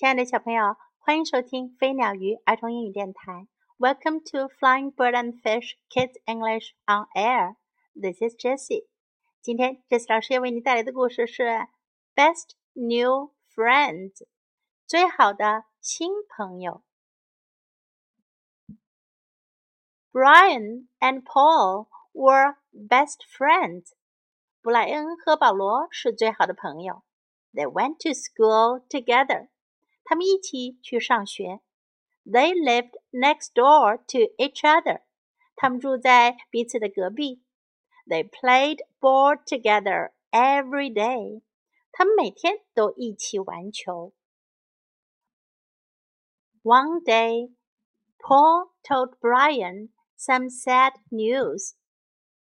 亲爱的小朋友，欢迎收听飞鸟鱼儿童英语电台。Welcome to Flying Bird and Fish Kids English on Air. This is Jessie. 今天 Jessie 老师要为你带来的故事是《Best New Friends》最好的新朋友。Brian and Paul were best friends. 布莱恩和保罗是最好的朋友。They went to school together. 他们一起去上学。They lived next door to each other. 他们住在彼此的隔壁。They played ball together every day. 他们每天都一起玩球。One day, Paul told Brian some sad news.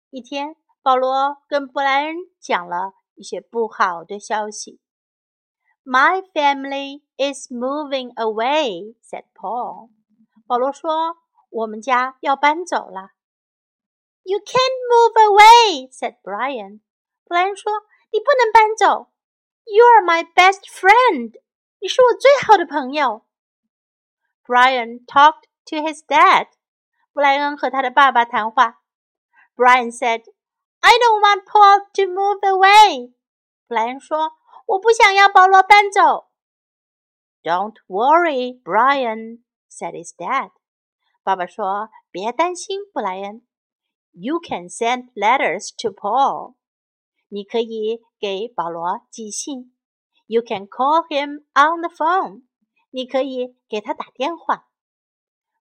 一天，保罗跟布莱恩讲了一些不好的消息。 my family is moving away," said Paul. 保罗说：“我们家要搬走了。” You can't move away," said Brian. 布莱恩说：“你不能搬走。You are my best friend. 你是我最好的朋友。” Brian talked to his dad. 布莱恩和他的爸爸谈话。Brian said, "I don't want Paul to move away." 布莱恩说。 我不想要保罗搬走。Don't worry, Brian," said his dad. 爸爸说：“别担心，布莱恩。You can send letters to Paul. 你可以给保罗寄信。You can call him on the phone. 你可以给他打电话。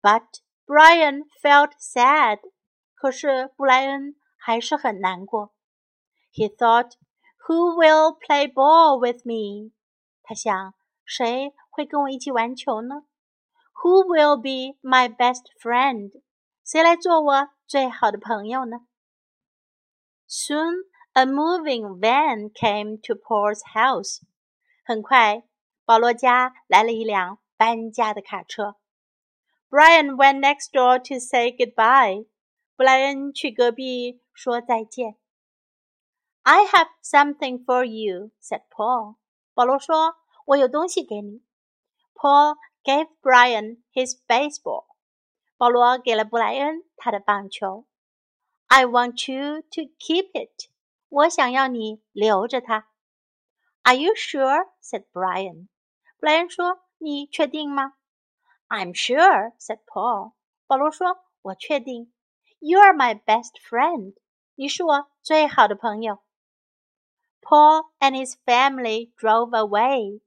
But Brian felt sad. 可是布莱恩还是很难过。He thought who will play ball with me？他想，谁会跟我一起玩球呢？Who will be my best friend？谁来做我最好的朋友呢？Soon a moving van came to Paul's house。很快，保罗家来了一辆搬家的卡车。Brian went next door to say goodbye。布莱恩去隔壁说再见。 I have something for you," said Paul. 保罗说：“我有东西给你。” Paul gave Brian his baseball. 保罗给了布莱恩他的棒球。I want you to keep it. 我想要你留着它。Are you sure? said Brian. 布莱恩说：“你确定吗？”I'm sure, said Paul. 保罗说：“我确定。You are my best friend. 你是我最好的朋友。” Paul and his family drove away.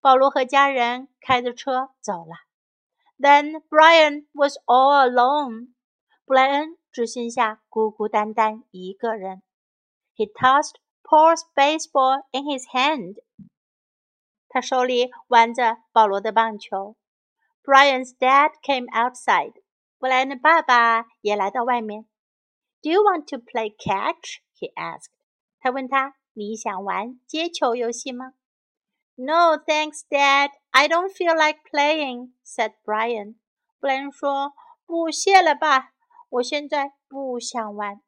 保罗和家人开着车走了。Then Brian was all alone. 布莱恩只剩下孤孤单单一个人。He tossed Paul's baseball in his hand. 他手里玩着保罗的棒球。Brian's dad came outside. 布莱恩的爸爸也来到外面。Do you want to play catch? He asked. 他问他 你想玩接球游戏吗？No, thanks, Dad. I don't feel like playing," said Brian. 布莱恩说：“不，谢了吧，我现在不想玩。”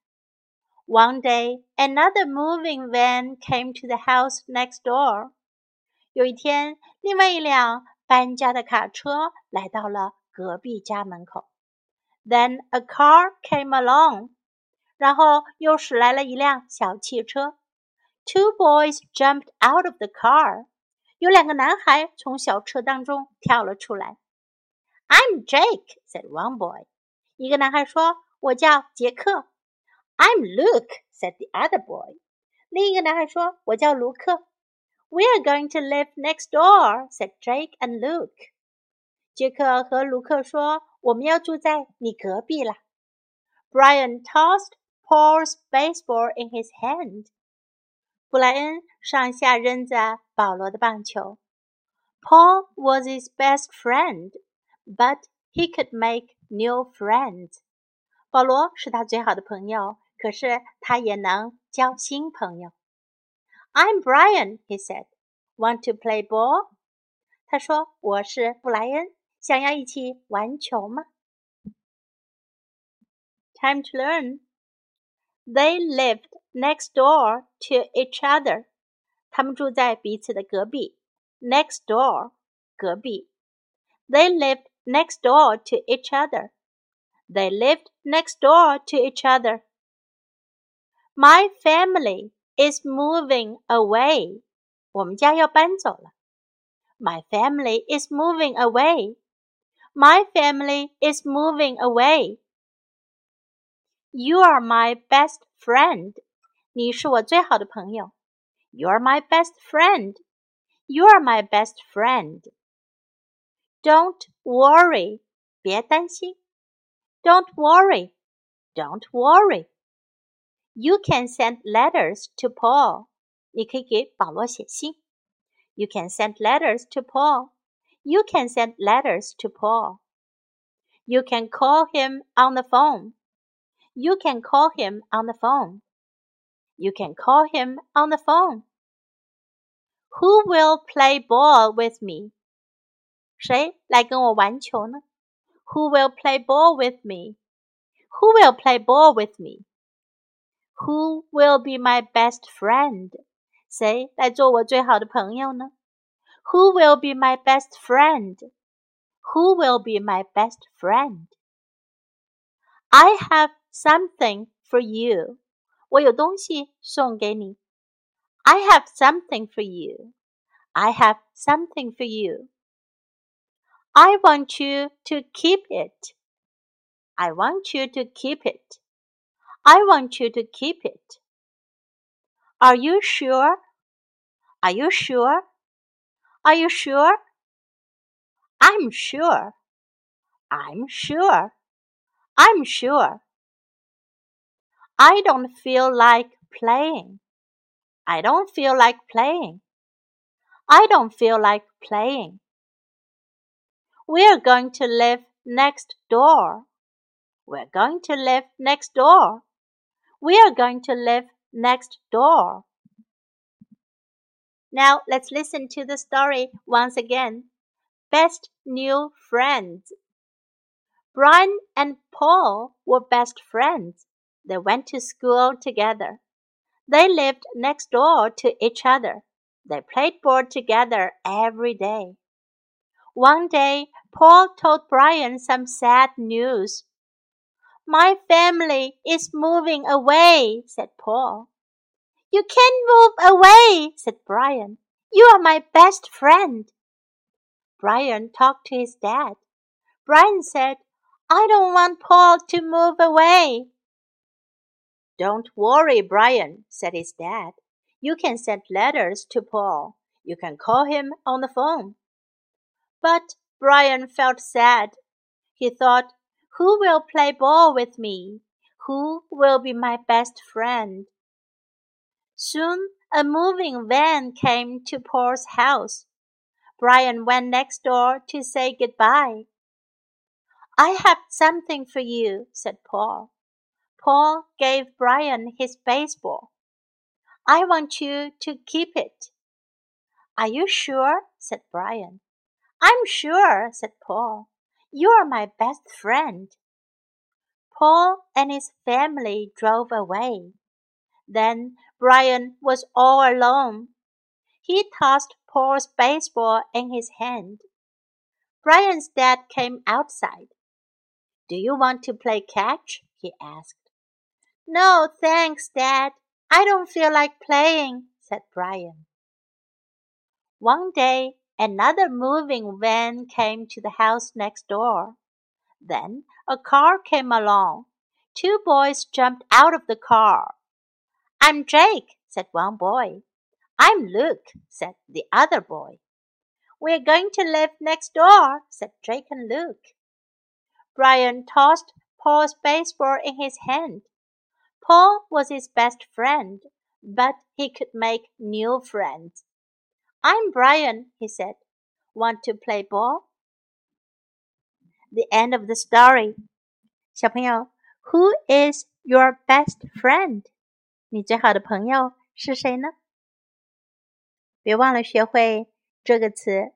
One day, another moving van came to the house next door. 有一天，另外一辆搬家的卡车来到了隔壁家门口。Then a car came along. 然后又驶来了一辆小汽车。Two boys jumped out of the car. 有两个男孩从小车当中跳了出来。I'm Jake," said one boy. 一个男孩说：“我叫杰克。” I'm Luke," said the other boy. 另一个男孩说：“我叫卢克。” We're going to live next door," said Jake and Luke. 杰克和卢克说：“我们要住在你隔壁啦。” Brian tossed Paul's baseball in his hand. 布莱恩上下扔着保罗的棒球。Paul was his best friend, but he could make new friends. 保罗是他最好的朋友，可是他也能交新朋友。I'm Brian, he said. Want to play ball? 他说：“我是布莱恩，想要一起玩球吗？”Time to learn. They lived next door to each other. 他们住在彼此的隔壁。Next door 隔壁。They lived next door to each other. They lived next door to each other. My family is moving away. 我们家要搬走了。My family is moving away. My family is moving away. You are my best friend. 你是我最好的朋友。You are my best friend. You are my best friend. Don't worry. 别担心。Don't worry. Don't worry. You can send letters to Paul. 你可以给保罗写信。You can send letters to Paul. You can send letters to Paul. You can call him on the phone. You can call him on the phone. You can call him on the phone. Who will play ball with me? 谁来跟我玩球呢？Who will play ball with me? Who will play ball with me? Who will be my best friend? 谁来做我最好的朋友呢？Who will be my best friend? Who will be my best friend? I have something for you. 我有东西送给你。I have something for you. I have something for you. I want you to keep it. I want you to keep it. I want you to keep it. Are you sure? Are you sure? Are you sure? I'm sure. I'm sure. I'm sure. I don't feel like playing. I don't feel like playing. I don't feel like playing. We're going to live next door. We're going to live next door. We are going to live next door. Now let's listen to the story once again. Best new friends. Brian and Paul were best friends. They went to school together. They lived next door to each other. They played ball together every day. One day, Paul told Brian some sad news. My family is moving away, said Paul. You can't move away, said Brian. You are my best friend. Brian talked to his dad. Brian said, I don't want Paul to move away. Don't worry, Brian, said his dad. You can send letters to Paul. You can call him on the phone. But Brian felt sad. He thought, Who will play ball with me? Who will be my best friend? Soon a moving van came to Paul's house. Brian went next door to say goodbye. I have something for you, said Paul. Paul gave Brian his baseball. I want you to keep it. Are you sure? said Brian. I'm sure, said Paul. You are my best friend. Paul and his family drove away. Then Brian was all alone. He tossed Paul's baseball in his hand. Brian's dad came outside. Do you want to play catch? he asked. No, thanks, Dad. I don't feel like playing, said Brian. One day, another moving van came to the house next door. Then a car came along. Two boys jumped out of the car. I'm Jake, said one boy. I'm Luke, said the other boy. We're going to live next door, said Jake and Luke. Brian tossed Paul's baseball in his hand. Paul was his best friend, but he could make new friends. I'm Brian, he said. Want to play ball? The end of the story. 小朋友，Who is your best friend？你最好的朋友是谁呢？别忘了学会这个词，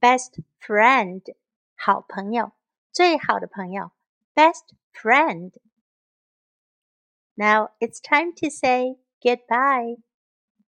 best friend，好朋友，最好的朋友，best friend。 Now it's time to say goodbye.